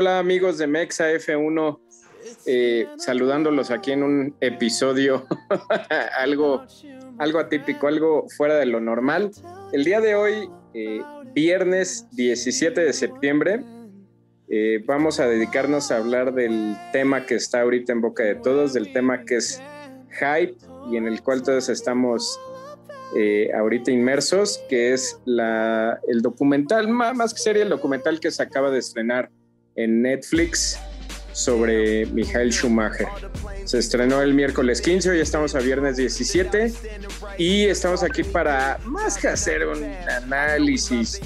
Hola amigos de Mexa F1, eh, saludándolos aquí en un episodio algo, algo atípico, algo fuera de lo normal. El día de hoy, eh, viernes 17 de septiembre, eh, vamos a dedicarnos a hablar del tema que está ahorita en boca de todos, del tema que es hype y en el cual todos estamos ahorita inmersos, que es la, el documental, más que sería el documental que se acaba de estrenar en Netflix sobre Michael Schumacher. Se estrenó el miércoles 15, hoy estamos a viernes 17 y estamos aquí para más que hacer un análisis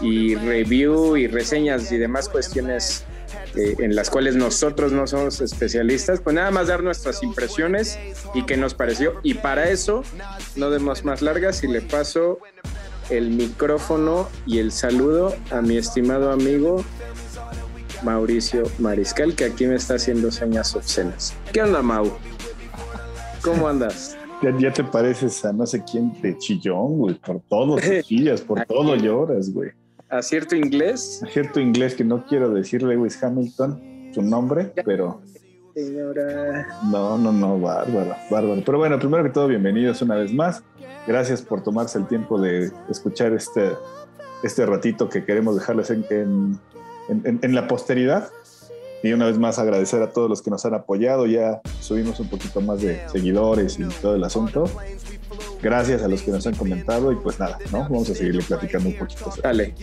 y review y reseñas y demás cuestiones eh, en las cuales nosotros no somos especialistas, pues nada más dar nuestras impresiones y qué nos pareció. Y para eso, no demos más largas y le paso el micrófono y el saludo a mi estimado amigo Mauricio Mariscal, que aquí me está haciendo señas obscenas. ¿Qué onda, Mau? ¿Cómo andas? Ya, te pareces a no sé quién de chillón, güey. Por todo te chillas, por todo lloras, güey. ¿A cierto inglés? A cierto inglés que no quiero decirle Lewis Hamilton su nombre, pero. Señora. No, no, no, bárbaro, bárbaro. Pero bueno, primero que todo, bienvenidos una vez más. Gracias por tomarse el tiempo de escuchar este, este ratito que queremos dejarles en en, la posteridad. Y una vez más agradecer a todos los que nos han apoyado. Ya subimos un poquito más de seguidores y todo el asunto. Gracias a los que nos han comentado y pues nada, ¿no? Vamos a seguirle platicando un poquito. Dale.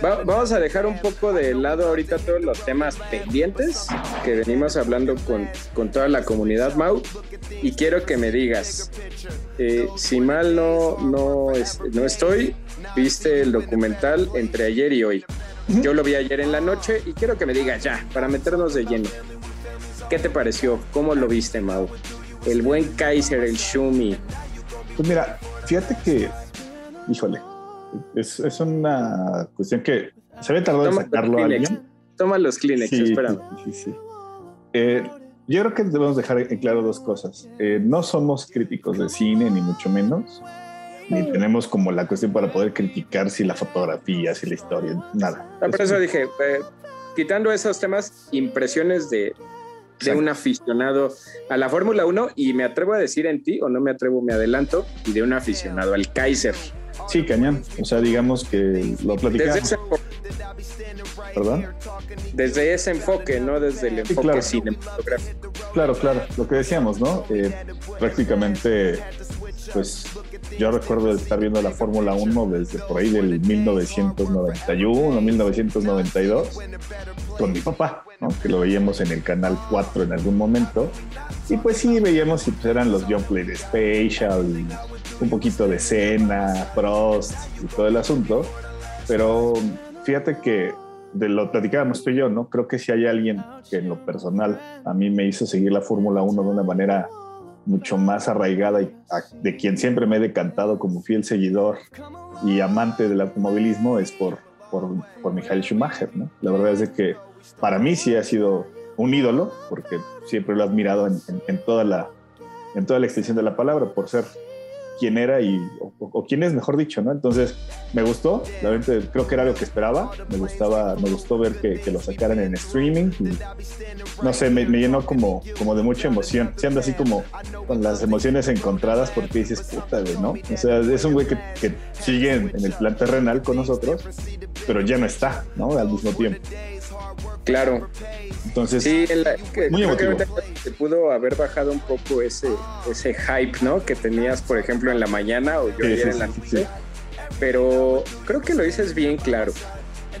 vamos a dejar un poco de lado ahorita todos los temas pendientes que venimos hablando con, con toda la comunidad Mau y quiero que me digas, eh, si mal no, no, no estoy, viste el documental entre ayer y hoy. Yo lo vi ayer en la noche y quiero que me digas ya, para meternos de lleno. ¿Qué te pareció? ¿Cómo lo viste, Mau? El buen Kaiser, el Shumi. Pues mira, fíjate que, híjole, es, una cuestión que se ve tardado en sacarlo a alguien. Toma los Kleenex, sí, Sí, sí. Eh, yo creo que debemos dejar en claro dos cosas. Eh, no somos críticos de cine, ni mucho menos ni tenemos como la cuestión para poder criticar si la fotografía, si la historia, nada. Ah, por eso dije, eh, quitando esos temas, impresiones de, de un aficionado a la Fórmula 1 y me atrevo a decir en ti, o no me atrevo, me adelanto, y de un aficionado al Kaiser. Sí, cañón. O sea, digamos que lo platicamos. Desde ese enfoque. ¿Perdón? Desde ese enfoque, no desde el enfoque claro. cinematográfico. Claro, claro. Lo que decíamos, ¿no? Eh, prácticamente pues yo recuerdo estar viendo la Fórmula 1 desde por ahí del 1991, 1992, con mi papá, ¿no? que lo veíamos en el canal 4 en algún momento. Y pues sí, veíamos si pues, eran los John Play Special y un poquito de cena, Prost y todo el asunto. Pero fíjate que de lo platicábamos tú y yo, ¿no? Creo que si hay alguien que en lo personal a mí me hizo seguir la Fórmula 1 de una manera mucho más arraigada y de quien siempre me he decantado como fiel seguidor y amante del automovilismo es por, por, Michael Schumacher. ¿no? La verdad es de que para mí sí ha sido un ídolo, porque siempre lo he admirado en, en, toda, la, en toda la extensión de la palabra, por ser quién era y, o, quién es, mejor dicho, ¿no? Entonces, me gustó, realmente creo que era lo que esperaba, me gustaba, me gustó ver que, que lo sacaran en streaming, no sé, me, llenó como, como de mucha emoción, siendo así como con las emociones encontradas porque dices, puta, güey, ¿no? O sea, es un güey que, que sigue en, en el plan terrenal con nosotros, pero ya no está, ¿no? Al mismo tiempo. Claro. Entonces, sí, muy creo que se pudo haber bajado un poco ese, ese hype, ¿no? Que tenías, por ejemplo, en la mañana o yo ayer en la noche. Pero creo que lo dices bien claro.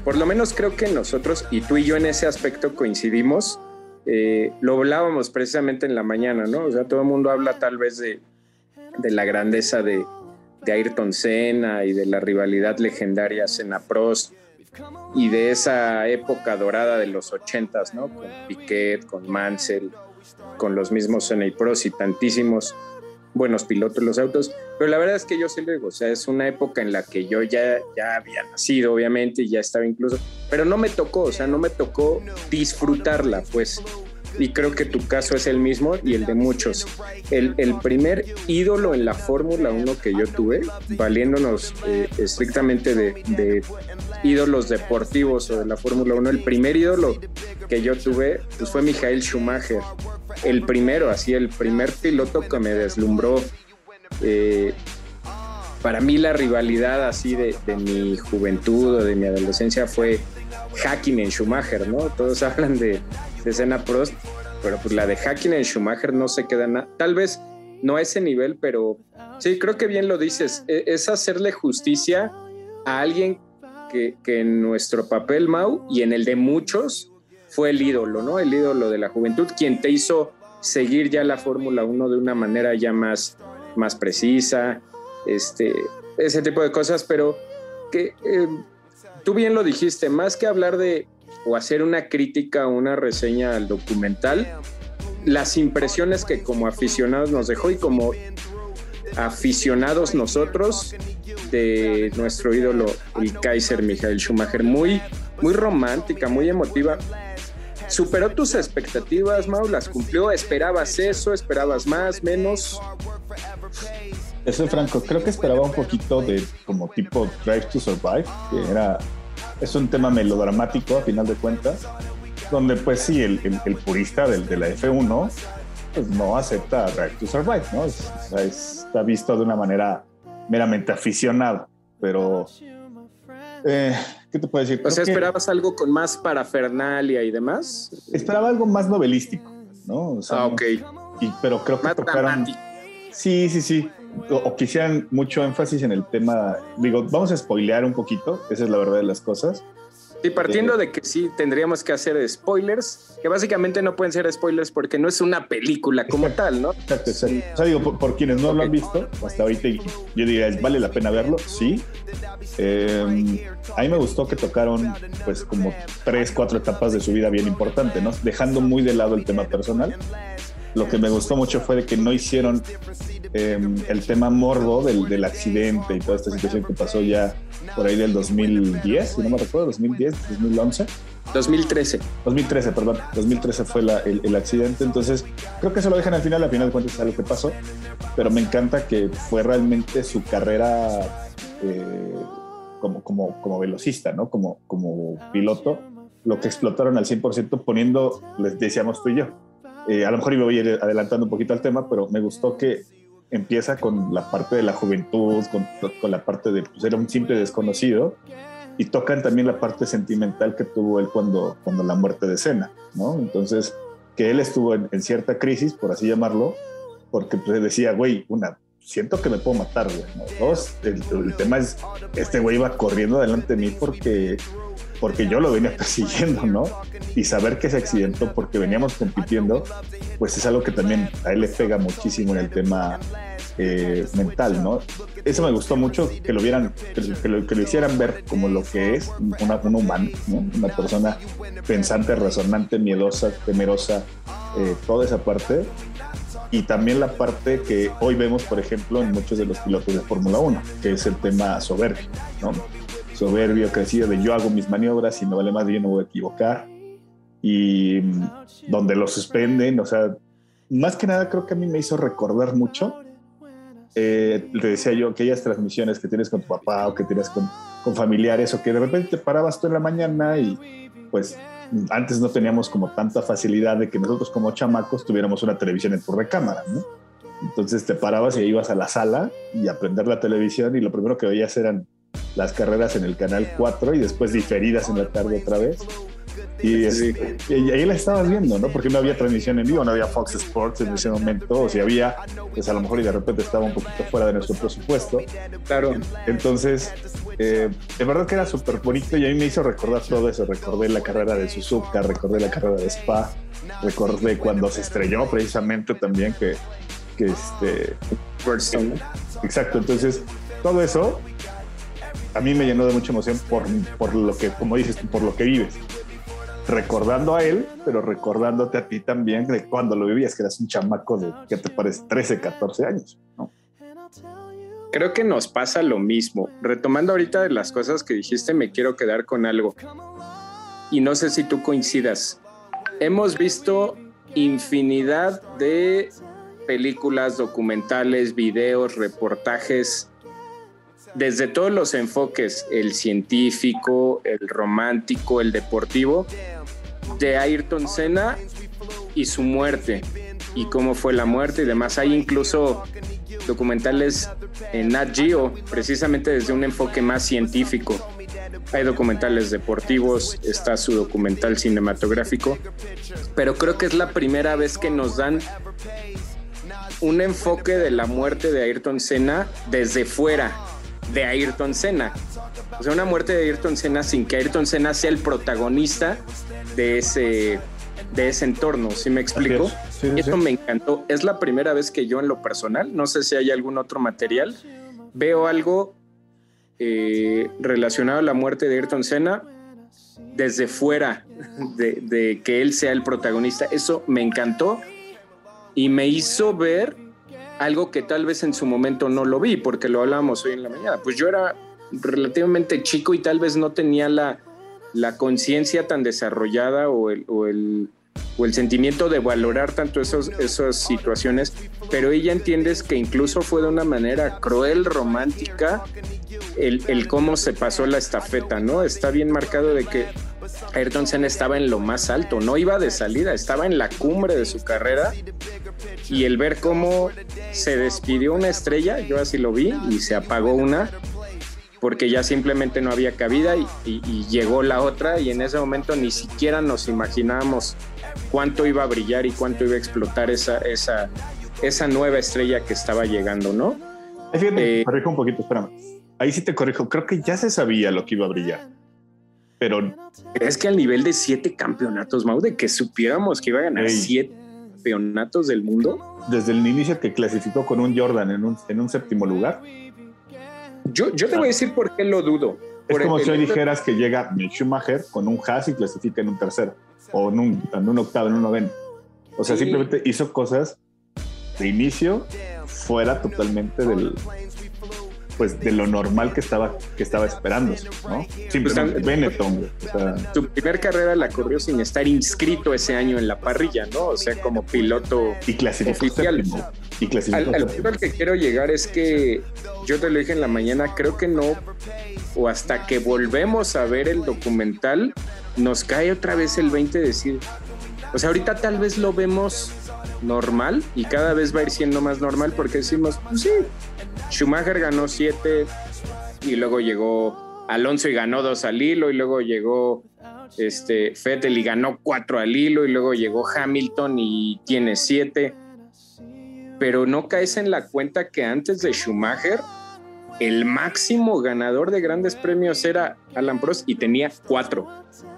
Por lo menos creo que nosotros, y tú y yo en ese aspecto coincidimos, eh, lo hablábamos precisamente en la mañana, ¿no? O sea, todo el mundo habla tal vez de, de la grandeza de, de Ayrton Senna y de la rivalidad legendaria Senna-Prost y de esa época dorada de los ochentas, ¿no? Con Piquet, con Mansell, con los mismos Senna y tantísimos buenos pilotos los autos, pero la verdad es que yo sí le digo, o sea, es una época en la que yo ya, ya había nacido, obviamente, y ya estaba incluso, pero no me tocó, o sea, no me tocó disfrutarla, pues y creo que tu caso es el mismo y el de muchos. El, el primer ídolo en la Fórmula 1 que yo tuve, valiéndonos eh, estrictamente de, de, ídolos deportivos o de la Fórmula 1, el primer ídolo que yo tuve pues fue Michael Schumacher, el primero, así el primer piloto que me deslumbró. Eh, para mí la rivalidad así de, mi juventud o de mi adolescencia fue Hacking en Schumacher, ¿no? Todos hablan de, de Senna Prost, pero pues la de Hacking en Schumacher no se queda nada. Tal vez no a ese nivel, pero sí, creo que bien lo dices. E, es hacerle justicia a alguien que, en nuestro papel, Mau, y en el de muchos, fue el ídolo, ¿no? El ídolo de la juventud, quien te hizo seguir ya la Fórmula 1 de una manera ya más, más precisa, este, ese tipo de cosas, pero que eh, tú bien lo dijiste, más que hablar de o hacer una crítica o una reseña al documental, las impresiones que como aficionados nos dejó y como aficionados nosotros de nuestro ídolo, el Kaiser Michael Schumacher. Muy, muy romántica, muy emotiva. ¿Superó tus expectativas, Mau? ¿Las cumplió? ¿Esperabas eso? ¿Esperabas más, menos? Eso, Franco, creo que esperaba un poquito de como tipo Drive to Survive, que era, es un tema melodramático a final de cuentas, donde pues sí, el, purista del, de la F1 pues no acepta Drive to Survive, ¿no? está visto de una manera meramente aficionado, pero... Eh, ¿Qué te puedo decir? O sea, ¿esperabas algo con más parafernalia y demás? Esperaba algo más novelístico, ¿no? ah, ok. y, pero creo que más tocaron... Sí, sí, sí. O, o, quisieran mucho énfasis en el tema. Digo, vamos a spoilear un poquito, esa es la verdad de las cosas. Y partiendo de que sí tendríamos que hacer spoilers, que básicamente no pueden ser spoilers porque no es una película como tal, ¿no? Exacto, exacto. O sea, digo, por, quienes no lo han visto, hasta ahorita yo diría, ¿vale la pena verlo? Sí. Eh, a mí me gustó que tocaron, pues, como tres, cuatro etapas de su vida bien importante, ¿no? Dejando muy de lado el tema personal lo que me gustó mucho fue de que no hicieron em, el tema morbo del, del, accidente y toda esta situación que pasó ya por ahí del 2010, si no me recuerdo, 2010, 2011. 2013. 2013, perdón. 2013 fue la, el, accidente. Entonces, creo que eso lo dejan al final. Al final de cuentas, es lo que pasó. Pero me encanta que fue realmente su carrera eh, como, como, como velocista, ¿no? Como, como piloto. Lo que explotaron al 100% poniendo, les decíamos tú y yo, eh, a lo mejor me voy a ir adelantando un poquito al tema, pero me gustó que empieza con la parte de la juventud, con, la parte de pues, era un simple desconocido, y tocan también la parte sentimental que tuvo él cuando, cuando la muerte de Cena, ¿no? Entonces, que él estuvo en, cierta crisis, por así llamarlo, porque pues, decía, güey, una, siento que me puedo matar, güey. Dos, el, el, tema es, este güey iba corriendo delante de mí porque porque yo lo venía persiguiendo, ¿no? Y saber que se accidentó porque veníamos compitiendo, pues es algo que también a él le pega muchísimo en el tema eh, mental, ¿no? Eso me gustó mucho, que lo vieran, que lo, hicieran ver como lo que es una, un humano, ¿no? Una persona pensante, resonante, miedosa, temerosa, eh, toda esa parte. Y también la parte que hoy vemos, por ejemplo, en muchos de los pilotos de Fórmula 1, que es el tema soberbio, ¿no? Soberbio, crecido de yo hago mis maniobras y no vale más, yo no voy a equivocar. Y mm, donde lo suspenden, o sea, más que nada creo que a mí me hizo recordar mucho. Eh, le decía yo, aquellas transmisiones que tienes con tu papá o que tienes con, con familiares o que de repente te parabas tú en la mañana y pues antes no teníamos como tanta facilidad de que nosotros como chamacos tuviéramos una televisión en tu recámara, ¿no? Entonces te parabas y ibas a la sala y a prender la televisión y lo primero que veías eran las carreras en el canal 4 y después diferidas en la tarde otra vez. Y, ahí la estabas viendo, ¿no? Porque no había transmisión en vivo, no había Fox Sports en ese momento, o si había, pues a lo mejor y de repente estaba un poquito fuera de nuestro presupuesto. Claro. Entonces, eh, de verdad que era súper bonito y a mí me hizo recordar todo eso. Recordé la carrera de Suzuka, recordé la carrera de Spa, recordé cuando se estrelló precisamente también que, que este... Exacto, entonces todo eso a mí me llenó de mucha emoción por, por lo que, como dices, por lo que vives. Recordando a él, pero recordándote a ti también de cuando lo vivías, que eras un chamaco de, ¿qué te parece? 13, 14 años, Creo que nos pasa lo mismo. Retomando ahorita de las cosas que dijiste, me quiero quedar con algo. Y no sé si tú coincidas. Hemos visto infinidad de películas, documentales, videos, reportajes desde todos los enfoques, el científico, el romántico, el deportivo, de Ayrton Senna y su muerte y cómo fue la muerte y demás. Hay incluso documentales en Nat Geo, precisamente desde un enfoque más científico. Hay documentales deportivos, está su documental cinematográfico, pero creo que es la primera vez que nos dan un enfoque de la muerte de Ayrton Senna desde fuera de Ayrton Senna. O sea, una muerte de Ayrton Senna sin que Ayrton Senna sea el protagonista de ese, de ese entorno, ¿sí me explico? Eso me encantó. Es la primera vez que yo en lo personal, no sé si hay algún otro material, veo algo eh, relacionado a la muerte de Ayrton Senna desde fuera de, de que él sea el protagonista. Eso me encantó y me hizo ver algo que tal vez en su momento no lo vi, porque lo hablábamos hoy en la mañana. Pues yo era relativamente chico y tal vez no tenía la, la conciencia tan desarrollada o el, o el, o, el, sentimiento de valorar tanto esos, esas situaciones, pero ella entiendes que incluso fue de una manera cruel, romántica, el, el cómo se pasó la estafeta, ¿no? Está bien marcado de que Ayrton Senna estaba en lo más alto, no iba de salida, estaba en la cumbre de su carrera y el ver cómo se despidió una estrella, yo así lo vi y se apagó una porque ya simplemente no había cabida y, llegó la otra y en ese momento ni siquiera nos imaginábamos cuánto iba a brillar y cuánto iba a explotar esa, esa, esa nueva estrella que estaba llegando, ¿no? Fíjate, eh, corrijo un poquito, espérame. Ahí sí te corrijo, creo que ya se sabía lo que iba a brillar pero... ¿Crees que al nivel de siete campeonatos, Mau, de que supiéramos que iba a ganar siete campeonatos del mundo? Desde el inicio que clasificó con un Jordan en un, en un séptimo lugar. Yo, yo te voy a decir por qué lo dudo. Es como si hoy dijeras que llega Schumacher con un Haas y clasifica en un tercero, o en un, en un octavo, en un noveno. O sea, simplemente hizo cosas de inicio fuera totalmente del, pues de lo normal que estaba, que estaba esperando, ¿no? Simplemente pues, Benetton. Su primer carrera la corrió sin estar inscrito ese año en la parrilla, ¿no? O sea, como piloto y oficial. Y al, al punto al que quiero llegar es que yo te lo dije en la mañana, creo que no, o hasta que volvemos a ver el documental, nos cae otra vez el 20 de decir, o sea, ahorita tal vez lo vemos normal y cada vez va a ir siendo más normal porque decimos, pues sí, Schumacher ganó siete y luego llegó Alonso y ganó dos al hilo y luego llegó este Fettel y ganó cuatro al hilo y luego llegó Hamilton y tiene siete. Pero no caes en la cuenta que antes de Schumacher el máximo ganador de grandes premios era Alan Prost y tenía cuatro.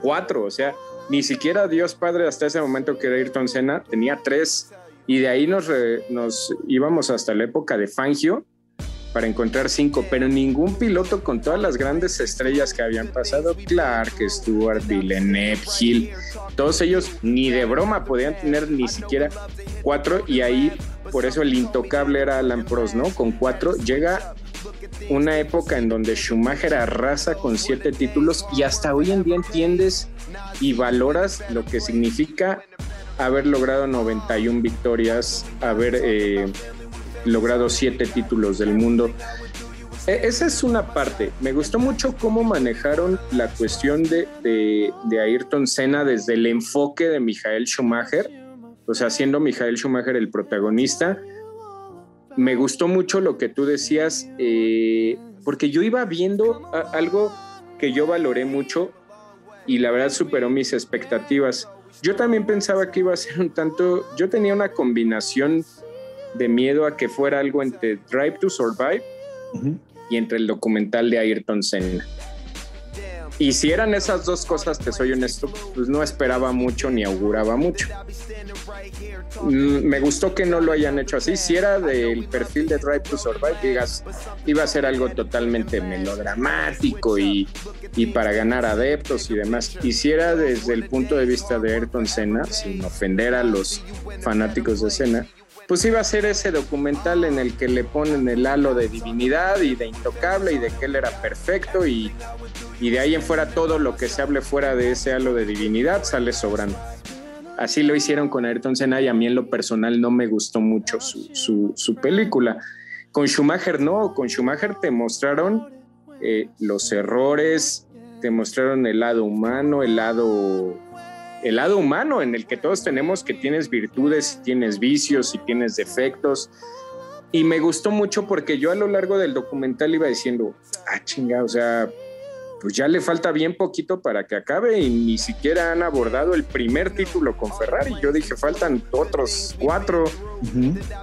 Cuatro, o sea, ni siquiera Dios Padre hasta ese momento que era Ayrton Senna tenía tres. Y de ahí nos, nos íbamos hasta la época de Fangio para encontrar cinco, pero ningún piloto con todas las grandes estrellas que habían pasado, Clark, Stewart, Villeneuve, Hill, todos ellos ni de broma podían tener ni siquiera cuatro y ahí por eso el intocable era Alan Prost, ¿no? Con cuatro llega una época en donde Schumacher arrasa con siete títulos y hasta hoy en día entiendes y valoras lo que significa haber logrado 91 victorias, haber eh, logrado siete títulos del mundo. E, esa es una parte. Me gustó mucho cómo manejaron la cuestión de, de, Ayrton Senna desde el enfoque de Michael Schumacher, o sea, siendo Michael Schumacher el protagonista. Me gustó mucho lo que tú decías, eh, porque yo iba viendo algo que yo valoré mucho y la verdad superó mis expectativas. Yo también pensaba que iba a ser un tanto, yo tenía una combinación de miedo a que fuera algo entre Drive to Survive y entre el documental de Ayrton Senna. Y si eran esas dos cosas, te soy honesto, pues no esperaba mucho ni auguraba mucho. Mm, me gustó que no lo hayan hecho así. Si era del perfil de Drive to Survive, digas, iba a ser algo totalmente melodramático y, y para ganar adeptos y demás. Y si era desde el punto de vista de Ayrton Senna, sin ofender a los fanáticos de Senna, pues iba a ser ese documental en el que le ponen el halo de divinidad y de intocable y de que él era perfecto y, de ahí en fuera todo lo que se hable fuera de ese halo de divinidad sale sobrando. Así lo hicieron con Ayrton Senna y a mí en lo personal no me gustó mucho su, su, película. Con Schumacher no, con Schumacher te mostraron eh, los errores, te mostraron el lado humano, el lado el lado humano en el que todos tenemos que tienes virtudes, tienes vicios y tienes defectos. Y me gustó mucho porque yo a lo largo del documental iba diciendo, ah, chinga, o sea, pues ya le falta bien poquito para que acabe y ni siquiera han abordado el primer título con Ferrari. Yo dije, faltan otros cuatro.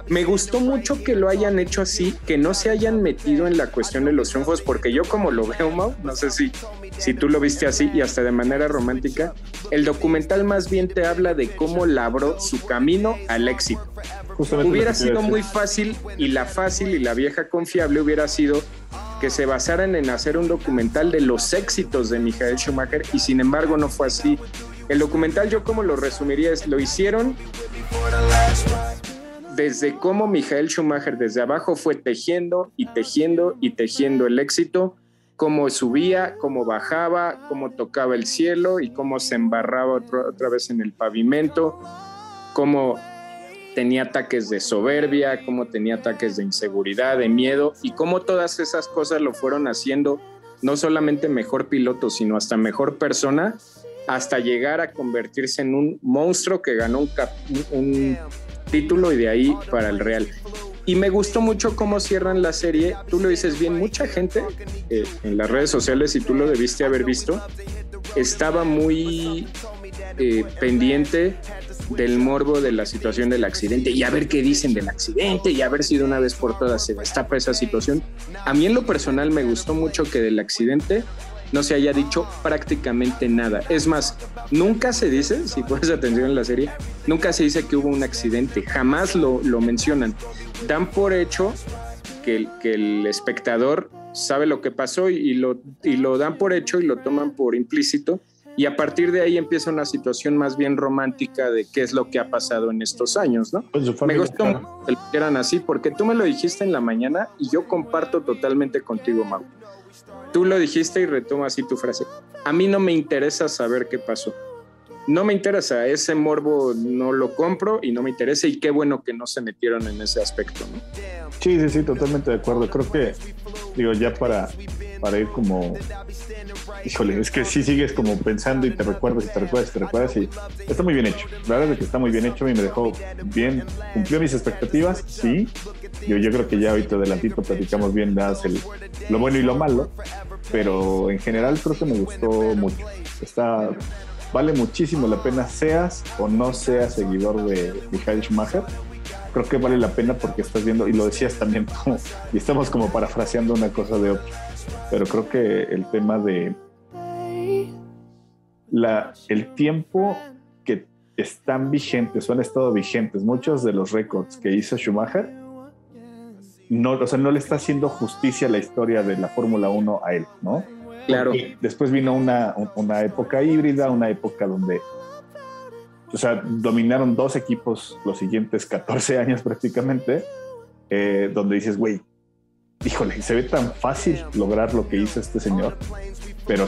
Me gustó mucho que lo hayan hecho así, que no se hayan metido en la cuestión de los triunfos, porque yo como lo veo, Mau, no sé si, si tú lo viste así y hasta de manera romántica, el documental más bien te habla de cómo labró su camino al éxito. hubiera sido muy fácil y la fácil y la vieja confiable hubiera sido que se basaran en hacer un documental de los éxitos de Michael Schumacher y sin embargo no fue así. El documental yo como lo resumiría es, lo hicieron desde cómo Michael Schumacher desde abajo fue tejiendo y tejiendo y tejiendo el éxito, cómo subía, cómo bajaba, cómo tocaba el cielo y cómo se embarraba otra vez en el pavimento, cómo tenía ataques de soberbia, cómo tenía ataques de inseguridad, de miedo y cómo todas esas cosas lo fueron haciendo no solamente mejor piloto, sino hasta mejor persona, hasta llegar a convertirse en un monstruo que ganó un, título y de ahí para el Real. Y me gustó mucho cómo cierran la serie. Tú lo dices bien, mucha gente eh, en las redes sociales, y tú lo debiste haber visto, estaba muy eh, pendiente del morbo de la situación del accidente y a ver qué dicen del accidente y a ver si de una vez por todas se destapa esa situación. A mí en lo personal me gustó mucho que del accidente no se haya dicho prácticamente nada. Es más, nunca se dice, si pones atención en la serie, nunca se dice que hubo un accidente, jamás lo, lo mencionan. Dan por hecho que, que el espectador sabe lo que pasó y, lo, y lo dan por hecho y lo toman por implícito y a partir de ahí empieza una situación más bien romántica de qué es lo que ha pasado en estos años, ¿no? Pues me gustó que lo quieran así porque tú me lo dijiste en la mañana y yo comparto totalmente contigo, Mau. Tú lo dijiste y retomo así tu frase. A mí no me interesa saber qué pasó. No me interesa, ese morbo no lo compro y no me interesa y qué bueno que no se metieron en ese aspecto, ¿no? Sí, sí, sí, totalmente de acuerdo. Creo que, digo, ya para, para ir como híjole, es que sí sigues como pensando y te recuerdas y te recuerdas y te recuerdas y está muy bien hecho. La verdad es que está muy bien hecho y me dejó bien, cumplió mis expectativas, sí. Yo, yo creo que ya ahorita adelantito platicamos bien das el, lo bueno y lo malo, pero en general creo que me gustó mucho. Está, vale muchísimo la pena, seas o no seas seguidor de Michael Schumacher creo que vale la pena porque estás viendo, y lo decías también, y estamos como parafraseando una cosa de otra, pero creo que el tema de la, el tiempo que están vigentes o han estado vigentes, muchos de los récords que hizo Schumacher, no, o sea, no le está haciendo justicia la historia de la Fórmula 1 a él, ¿no? Claro. después vino una, una época híbrida, una época donde o sea, dominaron dos equipos los siguientes 14 años prácticamente, eh, donde dices, güey, híjole, se ve tan fácil lograr lo que hizo este señor, pero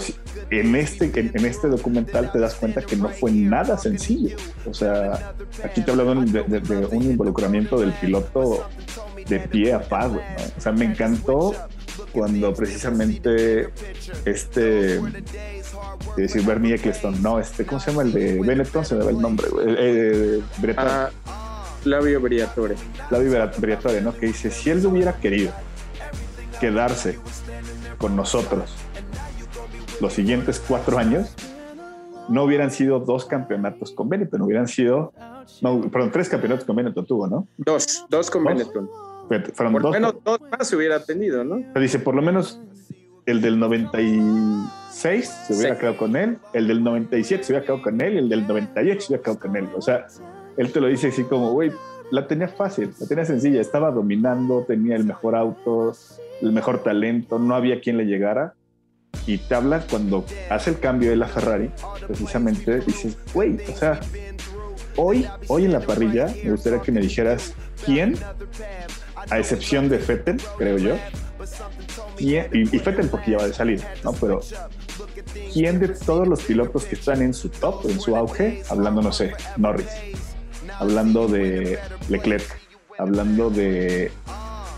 en este, en este documental te das cuenta que no fue nada sencillo. O sea, aquí te hablaban de, de, un involucramiento del piloto de pie a pa, ¿no? O sea, me encantó cuando precisamente este decir Bernie Eccleston, no, este, ¿cómo se llama el de Benetton? Se me va el nombre, güey. Eh, ah, Flavio Briatore. Flavio Briatore, ¿no? Que dice, si él hubiera querido quedarse con nosotros los siguientes cuatro años, no hubieran sido dos campeonatos con Benetton, hubieran sido, no, perdón, tres campeonatos con Benetton tuvo, ¿no? Dos, dos con Benetton. por lo menos dos más hubiera tenido, ¿no? dice, por lo menos el del 96 se hubiera quedado con él, el del 97 se hubiera quedado con él, y el del 98 se hubiera quedado con él. O sea, él te lo dice así como, güey, la tenía fácil, la tenía sencilla, estaba dominando, tenía el mejor auto, el mejor talento, no había quien le llegara. Y te habla cuando hace el cambio de la Ferrari, precisamente dices, güey, o sea, hoy, hoy en la parrilla me gustaría que me dijeras quién, a excepción de Fettel, creo yo, y, y Fettel porque ya va de salir, ¿no? Pero ¿quién de todos los pilotos que están en su top, en su auge, hablando, no sé, Norris, hablando de Leclerc, hablando de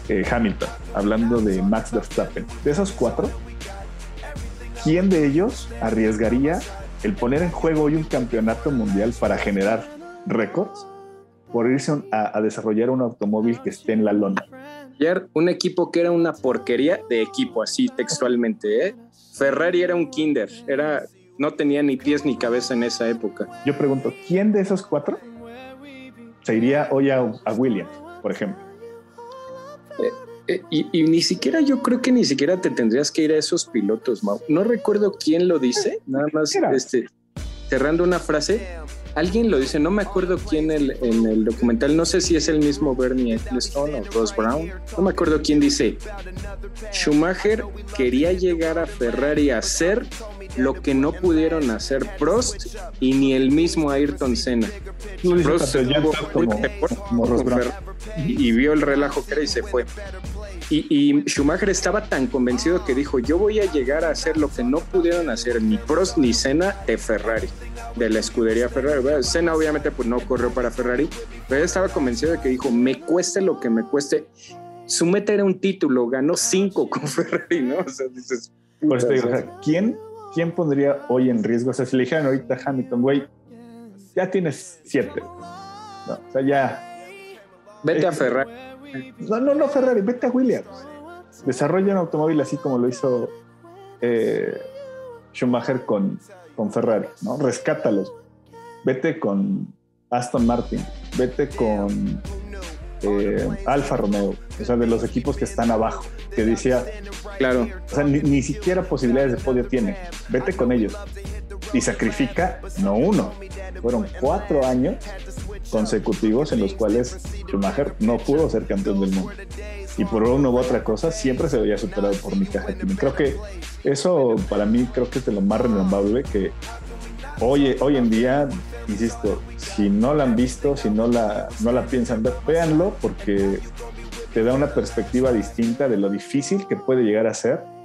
eh, Hamilton, hablando de Max Verstappen, de esos cuatro, ¿quién de ellos arriesgaría el poner en juego hoy un campeonato mundial para generar récords por irse a, desarrollar un automóvil que esté en la lona. Ayer un equipo que era una porquería de equipo, así textualmente. ¿eh? Ferrari era un kinder, era, no tenía ni pies ni cabeza en esa época. Yo pregunto, ¿quién de esos cuatro se iría hoy a, a Williams, por ejemplo? Eh, eh, y, ni siquiera yo creo que ni siquiera te tendrías que ir a esos pilotos, Mau. No recuerdo quién lo dice, nada más este, cerrando una frase. Alguien lo dice, no me acuerdo quién el, en el documental, no sé si es el mismo Bernie Ecclestone o Ross Brown, no me acuerdo quién dice, Schumacher quería llegar a Ferrari a hacer lo que no pudieron hacer Prost y ni el mismo Ayrton Senna. Prost y, vio el relajo que era y se fue. Y, Schumacher estaba tan convencido que dijo, yo voy a llegar a hacer lo que no pudieron hacer ni Prost ni Senna de Ferrari, de la escudería Ferrari. Senna obviamente pues no corrió para Ferrari, pero él estaba convencido de que dijo, me cueste lo que me cueste. Su meta era un título, ganó cinco con Ferrari, ¿no? O sea, dices... ¿quién, ¿quién pondría hoy en riesgo? O sea, si le dijeran ahorita Hamilton, güey, ya tienes siete. No, o sea, ya... Vete a Ferrari no, no, no Ferrari, vete a Williams. Desarrolla un automóvil así como lo hizo eh, Schumacher con, con Ferrari, ¿no? Rescátalos. Vete con Aston Martin, vete con eh, Alfa Romeo, o sea, de los equipos que están abajo, que decía, claro, o sea, ni, ni, siquiera posibilidades de podio tiene, vete con ellos y sacrifica no uno, fueron cuatro años consecutivos en los cuales Schumacher no pudo ser campeón del mundo. Y por una u otra cosa siempre se veía superado por Mika Hakkinen. Creo que eso para mí creo que es de lo más renombrable que hoy, hoy en día, insisto, si no la han visto, si no la, no la piensan ver, véanlo porque te da una perspectiva distinta de lo difícil que puede llegar a ser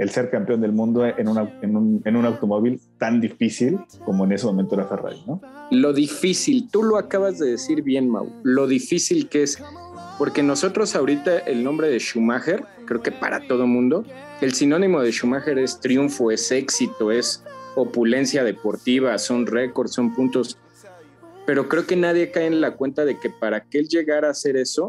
el ser campeón del mundo en, en, un, en, un, automóvil tan difícil como en ese momento era Ferrari, ¿no? Lo difícil, tú lo acabas de decir bien, Mau, lo difícil que es, porque nosotros ahorita el nombre de Schumacher, creo que para todo mundo, el sinónimo de Schumacher es triunfo, es éxito, es opulencia deportiva, son récords, son puntos, pero creo que nadie cae en la cuenta de que para que él llegara a hacer eso,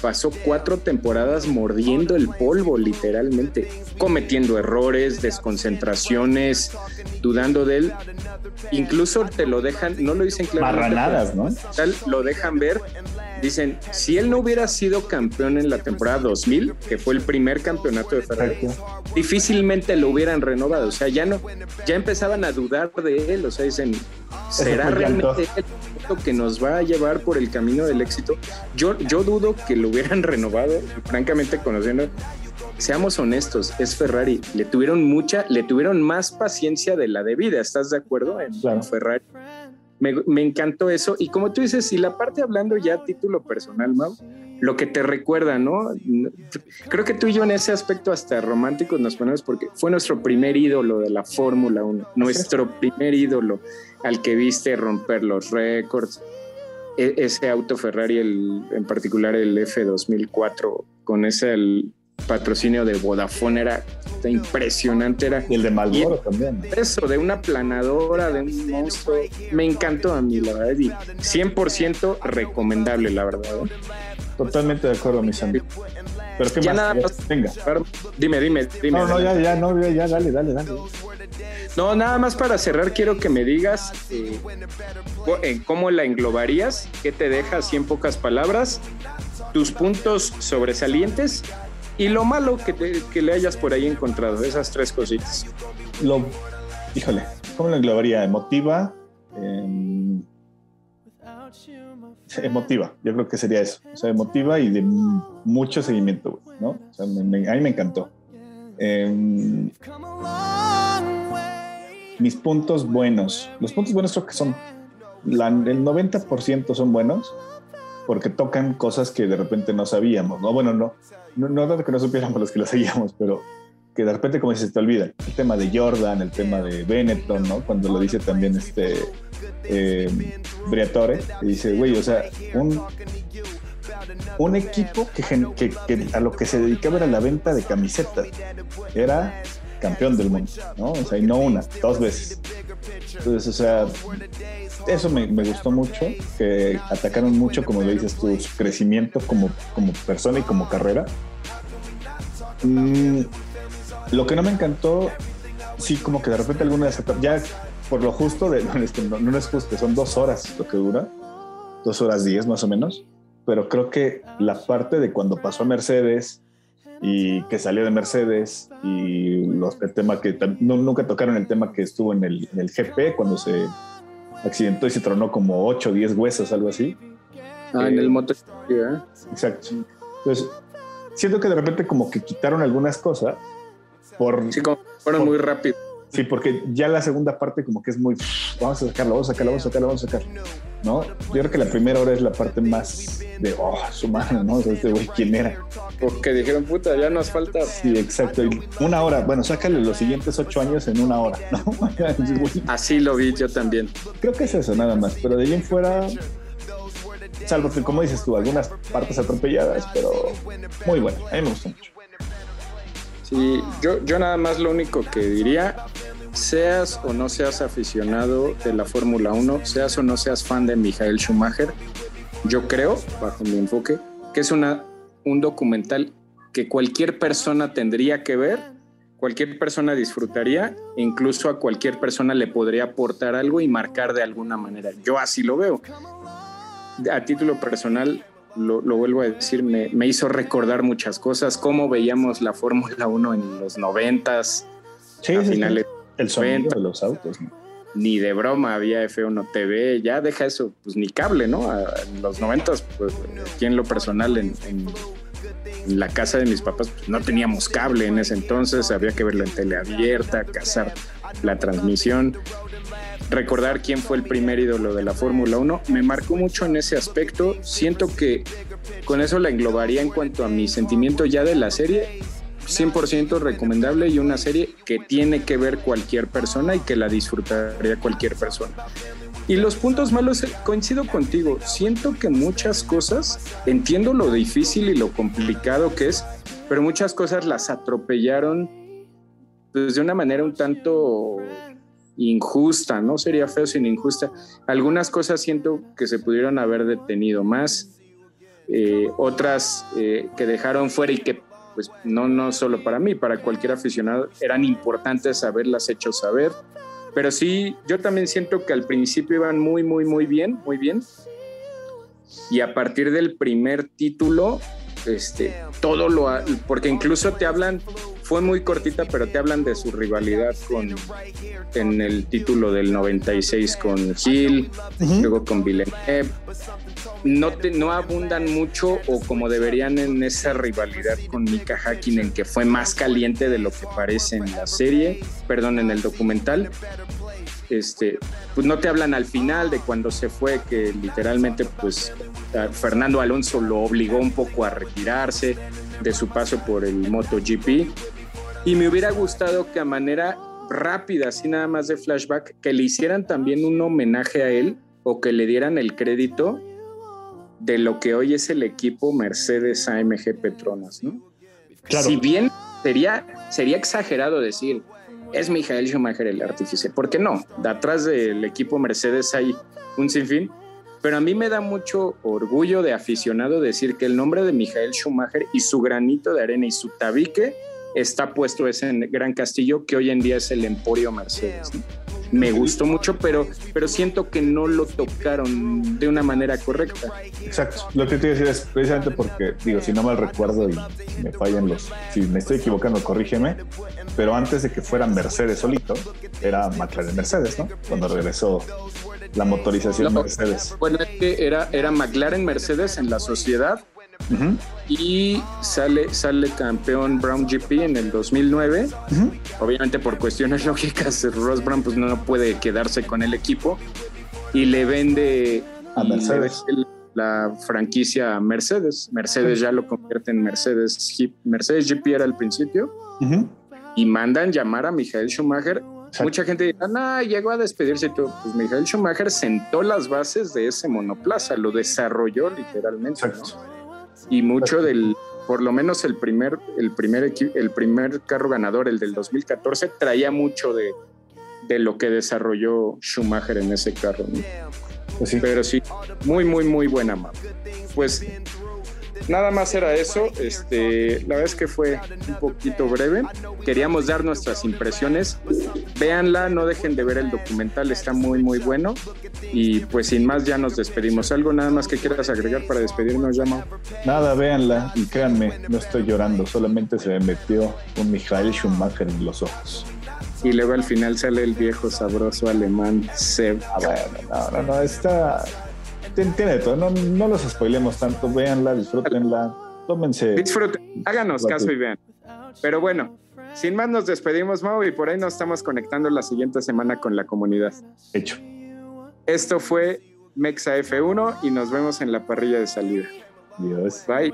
pasó cuatro temporadas mordiendo el polvo, literalmente, cometiendo errores, desconcentraciones, dudando de él. Incluso te lo dejan, no lo dicen claramente. ¿no? lo dejan ver. Dicen, si él no hubiera sido campeón en la temporada 2000, que fue el primer campeonato de Ferrari, difícilmente lo hubieran renovado. O sea, ya no, ya empezaban a dudar de él. O sea, dicen, ¿será realmente el que nos va a llevar por el camino del éxito? Yo, yo dudo que lo hubieran renovado, francamente conociendo. Seamos honestos, es Ferrari. Le tuvieron mucha, le tuvieron más paciencia de la debida. ¿Estás de acuerdo en, Ferrari? Me, me, encantó eso. Y como tú dices, y la parte hablando ya a título personal, Mau, lo que te recuerda, ¿no? Creo que tú y yo en ese aspecto hasta románticos nos ponemos porque fue nuestro primer ídolo de la Fórmula 1, nuestro primer ídolo al que viste romper los récords. E, ese auto Ferrari, el, en particular el F2004, con ese el patrocinio de Vodafone era impresionante. Era, y el de Marlboro también. Eso, de una planadora, de un monstruo. Me encantó a mí, la verdad. Y 100% recomendable, la verdad. ¿eh? Totalmente de acuerdo, mis amigos. Pero qué ya más? Nada Venga. Dime, dime, dime. No, no, ya, ya, no, ya, dale, dale, dale. No, nada más para cerrar, quiero que me digas eh, en cómo la englobarías, qué te deja así en pocas palabras, tus puntos sobresalientes y lo malo que, que le hayas por ahí encontrado, esas tres cositas. Lo, híjole, ¿cómo lo englobaría? Emotiva, eh, emotiva, yo creo que sería eso. O sea, emotiva y de mucho seguimiento, ¿no? A mí me encantó. Em, mis puntos buenos. Los puntos buenos creo que son, el 90% son buenos porque tocan cosas que de repente no sabíamos, ¿no? Bueno, no, no, no que no supiéramos los que lo seguíamos, pero que de repente como dices, te olvida. El tema de Jordan, el tema de Benetton, ¿no? Cuando lo dice también este eh, Briatore, dice, güey, o sea, un, un equipo que, que, a lo que se dedicaba era la venta de camisetas. Era campeón del mundo, ¿no? O sea, y no una, dos veces. Entonces, o sea, eso me, gustó mucho, que atacaron mucho, como dices tu su crecimiento como, como persona y como carrera. Mm, lo que no me encantó, sí, como que de repente alguna vez, ya por lo justo, de, no, no, es justo, son dos horas lo que dura, dos horas diez más o menos, pero creo que la parte de cuando pasó a Mercedes y que salió de Mercedes y los, el tema que nunca tocaron el tema que estuvo en el, en el, GP cuando se accidentó y se tronó como 8 o 10 huesos, algo así. Ah, en el motor. ¿eh? Exacto. Entonces, siento que de repente como que quitaron algunas cosas por... Sí, como fueron muy rápido. Sí, porque ya la segunda parte como que es muy, vamos a sacarlo, vamos a sacarlo, vamos a sacarlo, vamos a sacarlo, ¿no? Yo creo que la primera hora es la parte más de, oh, su mano, ¿no? O sea, este güey, ¿quién era? Porque dijeron, puta, ya nos falta. Sí, exacto. Y una hora, bueno, sácale los siguientes ocho años en una hora, ¿no? Así lo vi yo también. Creo que es eso, nada más, pero de ahí en fuera salvo que como dices tú, algunas partes atropelladas, pero muy bueno, a mí me gustó mucho. Sí, yo, nada más lo único que diría, seas o no seas aficionado de la Fórmula 1, seas o no seas fan de Michael Schumacher, yo creo, bajo mi enfoque, que es una, un documental que cualquier persona tendría que ver, cualquier persona disfrutaría, incluso a cualquier persona le podría aportar algo y marcar de alguna manera. Yo así lo veo. A título personal, lo, vuelvo a decir, me, hizo recordar muchas cosas, cómo veíamos la Fórmula 1 en los noventas, sí, finales el sonido de los autos. Ni de broma había F1 TV, ya deja eso, pues ni cable, ¿no? En los noventas, pues aquí en lo personal, en, la casa de mis papás, pues, no teníamos cable en ese entonces, había que verlo en tele abierta, cazar la transmisión recordar quién fue el primer ídolo de la Fórmula 1. Me marcó mucho en ese aspecto. Siento que con eso la englobaría en cuanto a mi sentimiento ya de la serie. 100% recomendable y una serie que tiene que ver cualquier persona y que la disfrutaría cualquier persona. Y los puntos malos, eh, coincido contigo, siento que muchas cosas, entiendo lo difícil y lo complicado que es, pero muchas cosas las atropellaron pues, una manera un tanto injusta, no sería feo sin injusta. Algunas cosas siento que se pudieron haber detenido más, eh, otras eh, que dejaron fuera y que pues no, no solo para mí, para cualquier aficionado, eran importantes haberlas hecho saber. Pero sí, yo también siento que al principio iban muy, muy, muy bien, muy bien. Y a partir del primer título, este, todo lo, porque incluso te hablan fue muy cortita, pero te hablan de su rivalidad con en el título del 96 con Gil, luego con Villeneuve. No, te, no abundan mucho o como deberían en esa rivalidad con Mika Hakkinen, que fue más caliente de lo que parece en la serie, perdón, en el documental. Este, pues no te hablan al final de cuando se fue, que literalmente pues Fernando Alonso lo obligó un poco a retirarse de su paso por el MotoGP y me hubiera gustado que a manera rápida, así nada más de flashback, que le hicieran también un homenaje a él o que le dieran el crédito de lo que hoy es el equipo Mercedes AMG Petronas, ¿no? Si bien sería, sería exagerado decir, es Michael Schumacher el artífice, ¿por qué no? De atrás del equipo Mercedes hay un sinfín, pero a mí me da mucho orgullo de aficionado decir que el nombre de Michael Schumacher y su granito de arena y su tabique está puesto ese gran castillo que hoy en día es el Emporio Mercedes. Me gustó mucho, pero, pero siento que no lo tocaron de una manera correcta. Exacto. Lo que te iba a decir es precisamente porque, digo, si no mal recuerdo y me fallan los, si me estoy equivocando, corrígeme, pero antes de que fuera Mercedes solito, era McLaren Mercedes, ¿no? Cuando regresó la motorización Mercedes. Bueno, es que era, era McLaren Mercedes en la sociedad y sale, sale campeón Brown GP en el 2009. Obviamente por cuestiones lógicas, Ross Brown pues no puede quedarse con el equipo y le vende a Mercedes. la franquicia Mercedes. Mercedes ya lo convierte en Mercedes Mercedes GP era al principio y mandan llamar a Michael Schumacher. Mucha gente dirá, no, llegó a despedirse todo. Pues Michael Schumacher sentó las bases de ese monoplaza, lo desarrolló literalmente y mucho del, por lo menos el primer, el primer, el primer carro ganador, el del 2014, traía mucho de, de lo que desarrolló Schumacher en ese carro. Pues sí. Pero sí, muy, muy, muy buena mapa. Pues nada más era eso. Este, la verdad es que fue un poquito breve. Queríamos dar nuestras impresiones. Véanla, no dejen de ver el documental, está muy, muy bueno. Y pues sin más, ya nos despedimos. ¿Algo nada más que quieras agregar para despedirnos, Yama? Nada, véanla y créanme, no estoy llorando, solamente se me metió un Michael Schumacher en los ojos y luego al final sale el viejo sabroso alemán Seb. Ah, bueno, no, no, no, está. Tiene, todo, no, no los spoilemos tanto, véanla, disfrútenla, tómense. Disfruten, háganos caso y vean. Pero bueno, sin más nos despedimos, Mau, y por ahí nos estamos conectando la siguiente semana con la comunidad. Hecho. Esto fue Mexa F1 y nos vemos en la parrilla de salida. Adiós. Bye.